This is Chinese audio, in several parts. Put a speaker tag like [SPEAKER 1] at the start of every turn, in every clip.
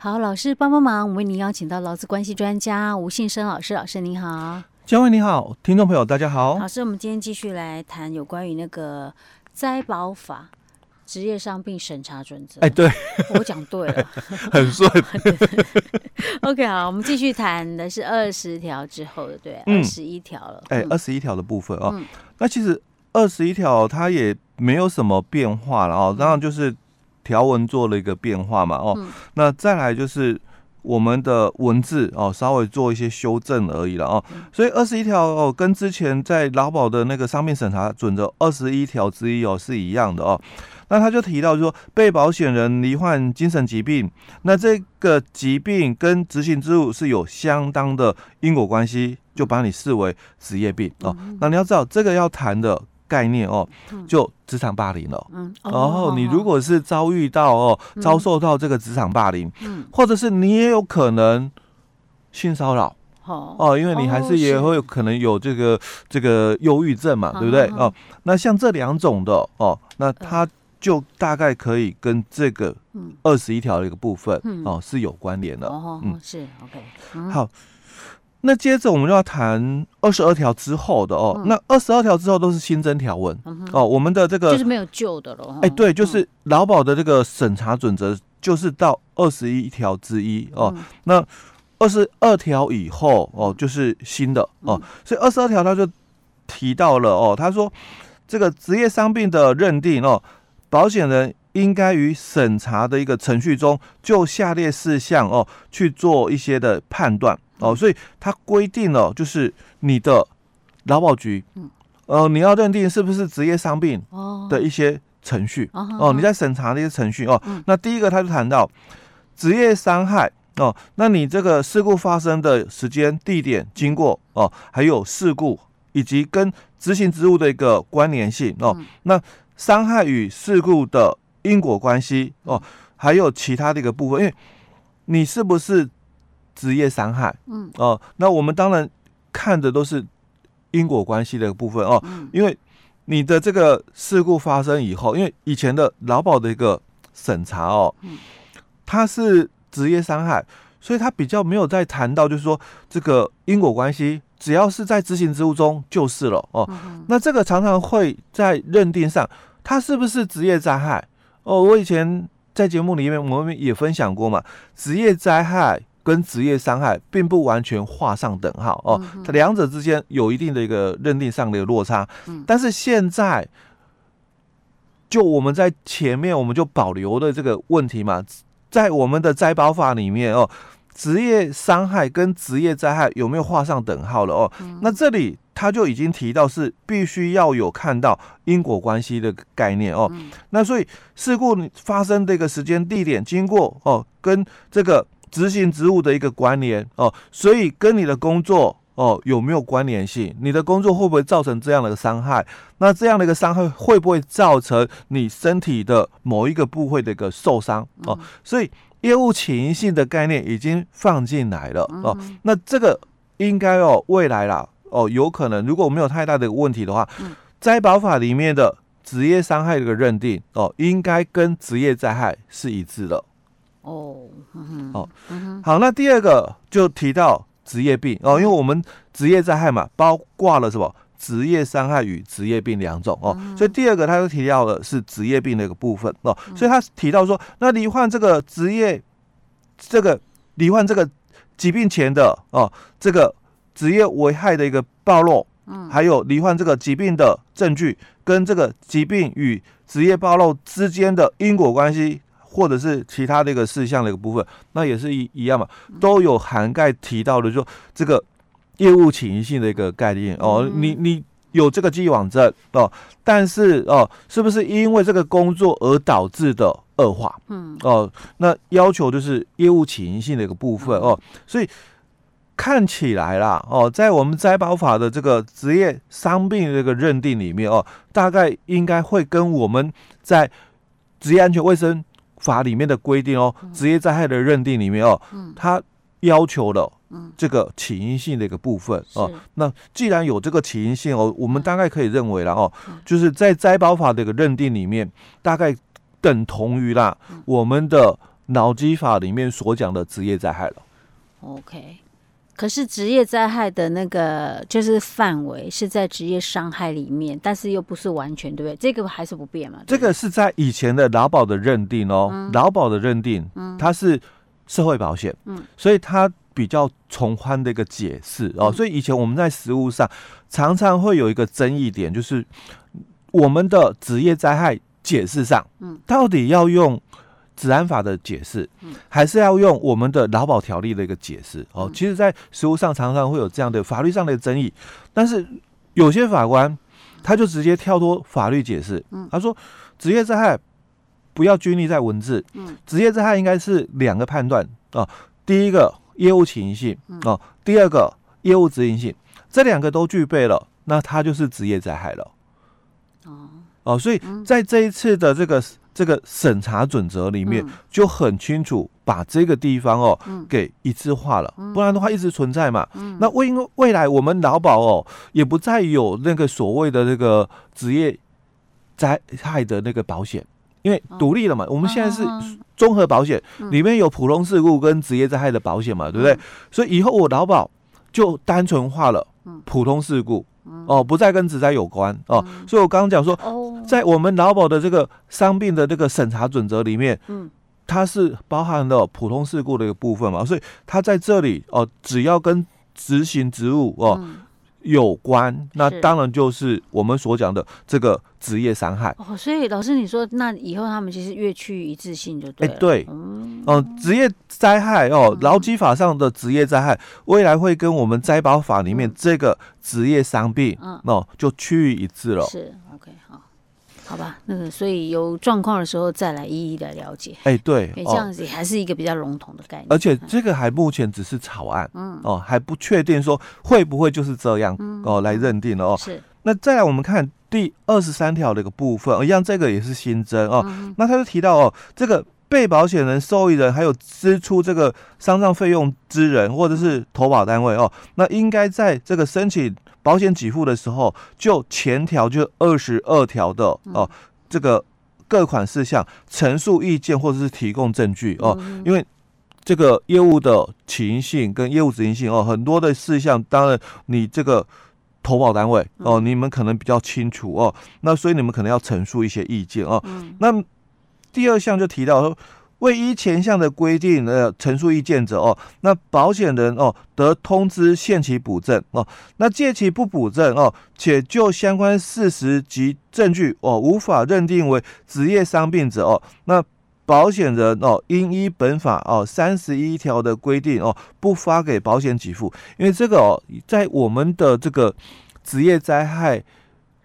[SPEAKER 1] 好，老师帮帮忙，我们为您邀请到劳资关系专家吴信生老师，老师您好。
[SPEAKER 2] 嘉惠你好，听众朋友大家好。
[SPEAKER 1] 老师，我们今天继续来谈有关于那个灾保法职业伤病审查准则。
[SPEAKER 2] 哎，对，
[SPEAKER 1] 我讲对了，
[SPEAKER 2] 很顺。
[SPEAKER 1] OK，好，我们继续谈的是二十条之后的，对，二十一条了。
[SPEAKER 2] 哎，二十一条的部分哦，嗯、那其实二十一条它也没有什么变化了哦，当然就是条文做了一个变化嘛哦，嗯、那再来就是。我们的文字哦，稍微做一些修正而已了哦，所以二十一条哦，跟之前在劳保的那个伤病审查准则二十一条之一哦是一样的哦。那他就提到说，被保险人罹患精神疾病，那这个疾病跟执行之务是有相当的因果关系，就把你视为职业病哦。那你要知道，这个要谈的。概念哦，就职场霸凌了。嗯，然后你如果是遭遇到哦，遭受到这个职场霸凌，嗯，或者是你也有可能性骚扰，哦，因为你还是也会有可能有这个这个忧郁症嘛，对不对？哦，那像这两种的哦，那它就大概可以跟这个二十一条的一个部分哦是有关联的。
[SPEAKER 1] 嗯，是 OK，
[SPEAKER 2] 好。那接着我们就要谈二十二条之后的哦，嗯、那二十二条之后都是新增条文、嗯、哦，我们的这个
[SPEAKER 1] 就是没有旧的了。
[SPEAKER 2] 哎，对，就是劳保的这个审查准则就是到二十一条之一哦，嗯、那二十二条以后哦就是新的哦，嗯、所以二十二条他就提到了哦，他说这个职业伤病的认定哦，保险人应该于审查的一个程序中就下列事项哦去做一些的判断。哦，所以它规定了，就是你的劳保局，嗯，呃，你要认定是不是职业伤病的一些程序，哦，哦，你在审查的一些程序。哦。嗯、那第一个他就谈到职业伤害哦，那你这个事故发生的时间、地点、经过哦，还有事故以及跟执行职务的一个关联性哦，嗯、那伤害与事故的因果关系哦，还有其他的一个部分，因为你是不是？职业伤害，嗯，哦、呃，那我们当然看的都是因果关系的部分哦，嗯、因为你的这个事故发生以后，因为以前的劳保的一个审查哦，嗯，它是职业伤害，所以它比较没有在谈到，就是说这个因果关系，只要是在执行职务中就是了哦。嗯、那这个常常会在认定上，它是不是职业灾害？哦，我以前在节目里面我们也分享过嘛，职业灾害。跟职业伤害并不完全画上等号哦，它两者之间有一定的一个认定上的落差。但是现在，就我们在前面我们就保留的这个问题嘛，在我们的灾保法里面哦，职业伤害跟职业灾害有没有画上等号了哦？那这里他就已经提到是必须要有看到因果关系的概念哦。那所以事故发生的一个时间、地点、经过哦，跟这个。执行职务的一个关联哦，所以跟你的工作哦有没有关联性？你的工作会不会造成这样的一个伤害？那这样的一个伤害会不会造成你身体的某一个部位的一个受伤哦？所以业务起因性的概念已经放进来了哦。那这个应该哦未来啦哦有可能，如果没有太大的问题的话，灾保法里面的职业伤害的一个认定哦，应该跟职业灾害是一致的。哦，哦，好，那第二个就提到职业病。哦，因为我们职业灾害嘛，包括了什么？职业伤害与职业病两种。哦，所以第二个他就提到的是职业病的一个部分。哦，所以他提到说，那罹患这个职业这个罹患这个疾病前的哦，这个职业危害的一个暴露，嗯，还有罹患这个疾病的证据跟这个疾病与职业暴露之间的因果关系。或者是其他的一个事项的一个部分，那也是一一样嘛，都有涵盖提到的，说这个业务起因性的一个概念哦。你你有这个既往症哦，但是哦，是不是因为这个工作而导致的恶化？嗯哦，那要求就是业务起因性的一个部分哦。所以看起来啦哦，在我们灾保法的这个职业伤病的这个认定里面哦，大概应该会跟我们在职业安全卫生法里面的规定哦，职业灾害的认定里面哦，它要求了这个起因性的一个部分哦。那既然有这个起因性哦，我们大概可以认为了哦，就是在灾保法的一个认定里面，大概等同于啦我们的脑基法里面所讲的职业灾害了。
[SPEAKER 1] OK。可是职业灾害的那个就是范围是在职业伤害里面，但是又不是完全，对不对？这个还是不变嘛？
[SPEAKER 2] 这个是在以前的劳保的认定哦，嗯、劳保的认定，嗯，它是社会保险，嗯，所以它比较从宽的一个解释哦，嗯、所以以前我们在实务上常常会有一个争议点，就是我们的职业灾害解释上，嗯，到底要用。治安法的解释，还是要用我们的劳保条例的一个解释哦。其实，在实务上常常会有这样的法律上的争议，但是有些法官他就直接跳脱法律解释，他说职业灾害不要拘泥在文字，职业灾害应该是两个判断啊，第一个业务起因性啊，第二个业务执行性，这两个都具备了，那它就是职业灾害了。哦哦，所以在这一次的这个。这个审查准则里面就很清楚，把这个地方哦给一致化了，不然的话一直存在嘛。那未因为未来我们劳保哦也不再有那个所谓的那个职业灾害的那个保险，因为独立了嘛。我们现在是综合保险，里面有普通事故跟职业灾害的保险嘛，对不对？所以以后我劳保就单纯化了普通事故。哦，不再跟职灾有关。哦，嗯、所以我刚刚讲说，在我们劳保的这个伤病的这个审查准则里面，嗯，它是包含了普通事故的一个部分嘛，所以它在这里哦，只要跟执行职务哦。嗯有关，那当然就是我们所讲的这个职业伤害
[SPEAKER 1] 哦。所以老师你说，那以后他们其实越趋一致性就对了。
[SPEAKER 2] 哎，对，嗯，职业灾害哦，劳基法上的职业灾害，未来会跟我们灾保法里面这个职业伤病，嗯，哦，就趋于一致了。
[SPEAKER 1] 是，OK，好。好吧，那个，所以有状况的时候再来一一的了解。
[SPEAKER 2] 哎、欸，对，
[SPEAKER 1] 这样子还是一个比较笼统的概念。
[SPEAKER 2] 而且这个还目前只是草案，嗯，哦，还不确定说会不会就是这样，嗯、哦来认定了哦。是。那再来我们看第二十三条的一个部分，一样这个也是新增哦。嗯、那他就提到哦，这个被保险人、受益人还有支出这个丧葬费用之人或者是投保单位哦，那应该在这个申请。保险给付的时候，就前条就二十二条的哦，这个各款事项陈述意见或者是提供证据哦，因为这个业务的起因性跟业务执行性哦，很多的事项，当然你这个投保单位哦，你们可能比较清楚哦，那所以你们可能要陈述一些意见哦。那第二项就提到说。未依前项的规定呃陈述意见者哦，那保险人哦得通知限期补正哦，那届期不补正哦，且就相关事实及证据哦无法认定为职业伤病者哦，那保险人哦应依本法哦三十一条的规定哦不发给保险给付，因为这个哦在我们的这个职业灾害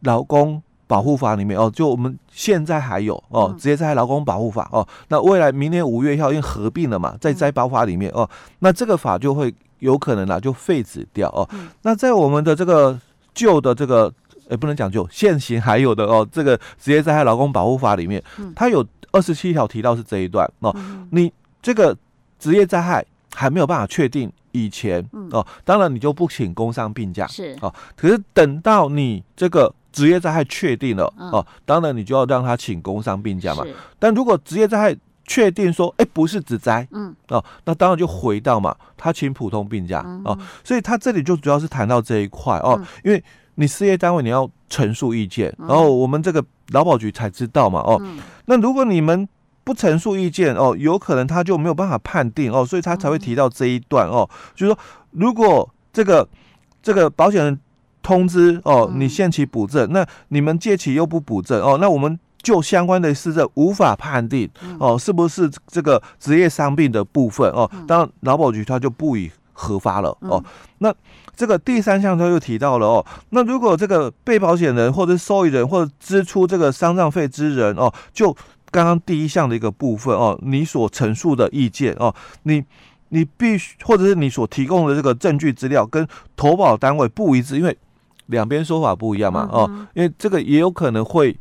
[SPEAKER 2] 劳工。保护法里面哦，就我们现在还有哦，职业灾害劳工保护法哦，那未来明年五月一号因为合并了嘛，在灾保法里面哦，那这个法就会有可能啦，就废止掉哦。那在我们的这个旧的这个，也不能讲旧，现行还有的哦，这个职业灾害劳工保护法里面，它有二十七条提到是这一段哦，你这个职业灾害还没有办法确定以前哦，当然你就不请工伤病假是。哦，可是等到你这个。职业灾害确定了、嗯、哦，当然你就要让他请工伤病假嘛。但如果职业灾害确定说，哎，不是职灾，嗯，哦，那当然就回到嘛，他请普通病假、嗯、哦。所以他这里就主要是谈到这一块哦，嗯、因为你事业单位你要陈述意见，嗯、然后我们这个劳保局才知道嘛，哦，嗯、那如果你们不陈述意见哦，有可能他就没有办法判定哦，所以他才会提到这一段哦，嗯、就是说如果这个这个保险人。通知哦，你限期补正，那你们借期又不补正哦，那我们就相关的事证无法判定哦，是不是这个职业伤病的部分哦？当然劳保局它就不予核发了哦。那这个第三项他又提到了哦，那如果这个被保险人或者受益人或者支出这个丧葬费之人哦，就刚刚第一项的一个部分哦，你所陈述的意见哦，你你必须或者是你所提供的这个证据资料跟投保单位不一致，因为两边说法不一样嘛，哦，因为这个也有可能会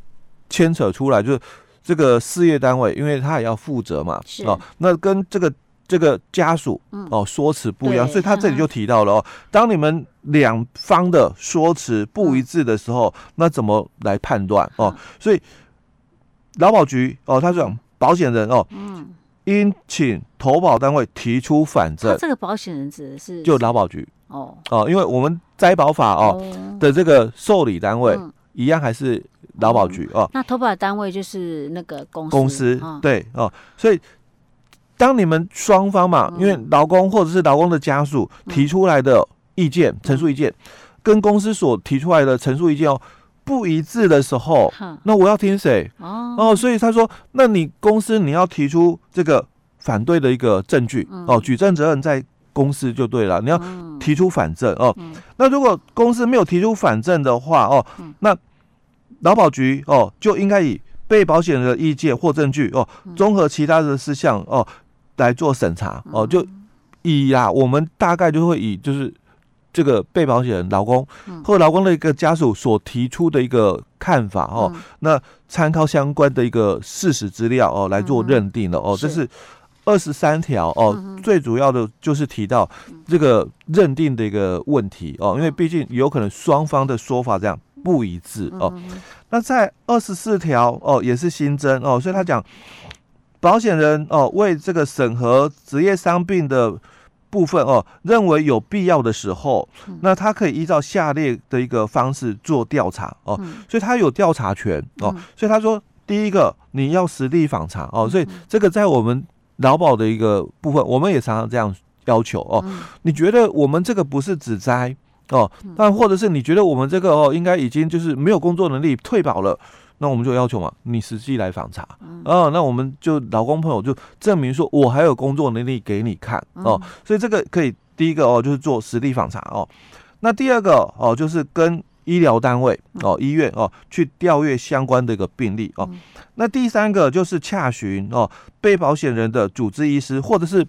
[SPEAKER 2] 牵扯出来，就是这个事业单位，因为他也要负责嘛，哦，那跟这个这个家属哦说辞不一样，所以他这里就提到了哦，当你们两方的说辞不一致的时候，那怎么来判断哦？所以劳保局哦，他讲保险人哦，应请投保单位提出反证。
[SPEAKER 1] 这个保险人指的是
[SPEAKER 2] 就劳保局。
[SPEAKER 1] 哦。
[SPEAKER 2] 哦，因为我们灾保法哦，哦。的这个受理单位、嗯、一样还是劳保局哦。
[SPEAKER 1] 那投保单位就是那个公司
[SPEAKER 2] 公司、哦、对哦，所以当你们双方嘛，嗯、因为劳工或者是劳工的家属提出来的意见、陈、嗯、述意见，跟公司所提出来的陈述意见哦。不一致的时候，那我要听谁？哦，哦，所以他说，那你公司你要提出这个反对的一个证据、嗯、哦，举证责任在公司就对了，你要提出反证哦、嗯。那如果公司没有提出反证的话哦，那劳保局哦就应该以被保险人的意见或证据哦，综合其他的事项哦来做审查哦，就以呀、啊，我们大概就会以就是。这个被保险人劳工或劳工的一个家属所提出的一个看法哦，嗯、那参考相关的一个事实资料哦来做认定了、嗯、哦，这是二十三条哦、嗯，最主要的就是提到这个认定的一个问题哦，因为毕竟有可能双方的说法这样不一致哦。嗯、那在二十四条哦也是新增哦，所以他讲保险人哦为这个审核职业伤病的。部分哦，认为有必要的时候，那他可以依照下列的一个方式做调查哦，所以他有调查权哦，所以他说第一个你要实地访查哦，所以这个在我们劳保的一个部分，我们也常常这样要求哦。你觉得我们这个不是指灾哦，但或者是你觉得我们这个哦，应该已经就是没有工作能力退保了。那我们就要求嘛，你实际来访查，啊、嗯哦，那我们就劳工朋友就证明说我还有工作能力给你看哦、嗯，所以这个可以第一个哦，就是做实地访查哦。那第二个哦，就是跟医疗单位哦、医院哦去调阅相关的一个病例哦、嗯。那第三个就是洽询哦，被保险人的主治医师或者是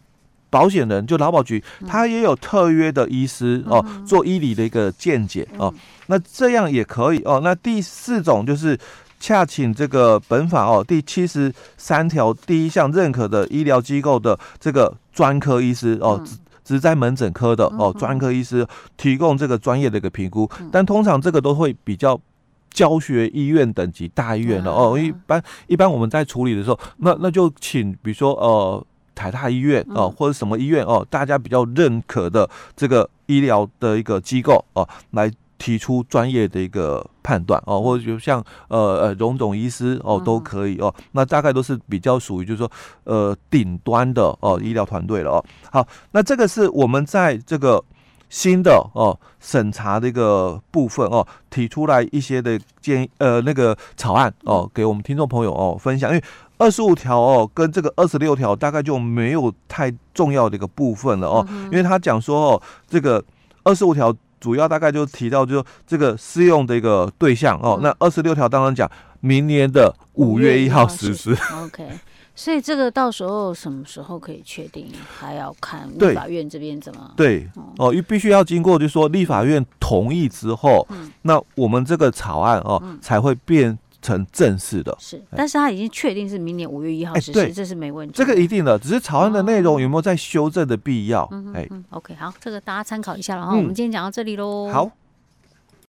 [SPEAKER 2] 保险人，就劳保局，他也有特约的医师哦，做医理的一个见解哦。那这样也可以哦。那第四种就是。洽请这个本法哦第七十三条第一项认可的医疗机构的这个专科医师哦，职灾门诊科的哦专科医师提供这个专业的一个评估，但通常这个都会比较教学医院等级大医院的哦，一般一般我们在处理的时候，那那就请比如说呃台大医院哦或者什么医院哦，大家比较认可的这个医疗的一个机构哦来。提出专业的一个判断哦，或者就像呃呃荣总医师哦都可以哦，那大概都是比较属于就是说呃顶端的哦医疗团队了哦。好，那这个是我们在这个新的哦审查的一个部分哦提出来一些的建议呃那个草案哦给我们听众朋友哦分享，因为二十五条哦跟这个二十六条大概就没有太重要的一个部分了哦，因为他讲说哦这个二十五条。主要大概就提到，就这个适用的一个对象哦。那二十六条当然讲明年的五月一号实施。
[SPEAKER 1] OK，所以这个到时候什么时候可以确定，还要看立法院这边怎么。
[SPEAKER 2] 对哦因，必须要经过，就是说立法院同意之后，那我们这个草案哦才会变。成正式的
[SPEAKER 1] 是，但是他已经确定是明年五月一号实施，欸，这是没问题。
[SPEAKER 2] 这个一定的，只是草案的内容有没有在修正的必要？哎，
[SPEAKER 1] 哦嗯，OK，好，这个大家参考一下了哈。我们今天讲到这里喽。
[SPEAKER 2] 好。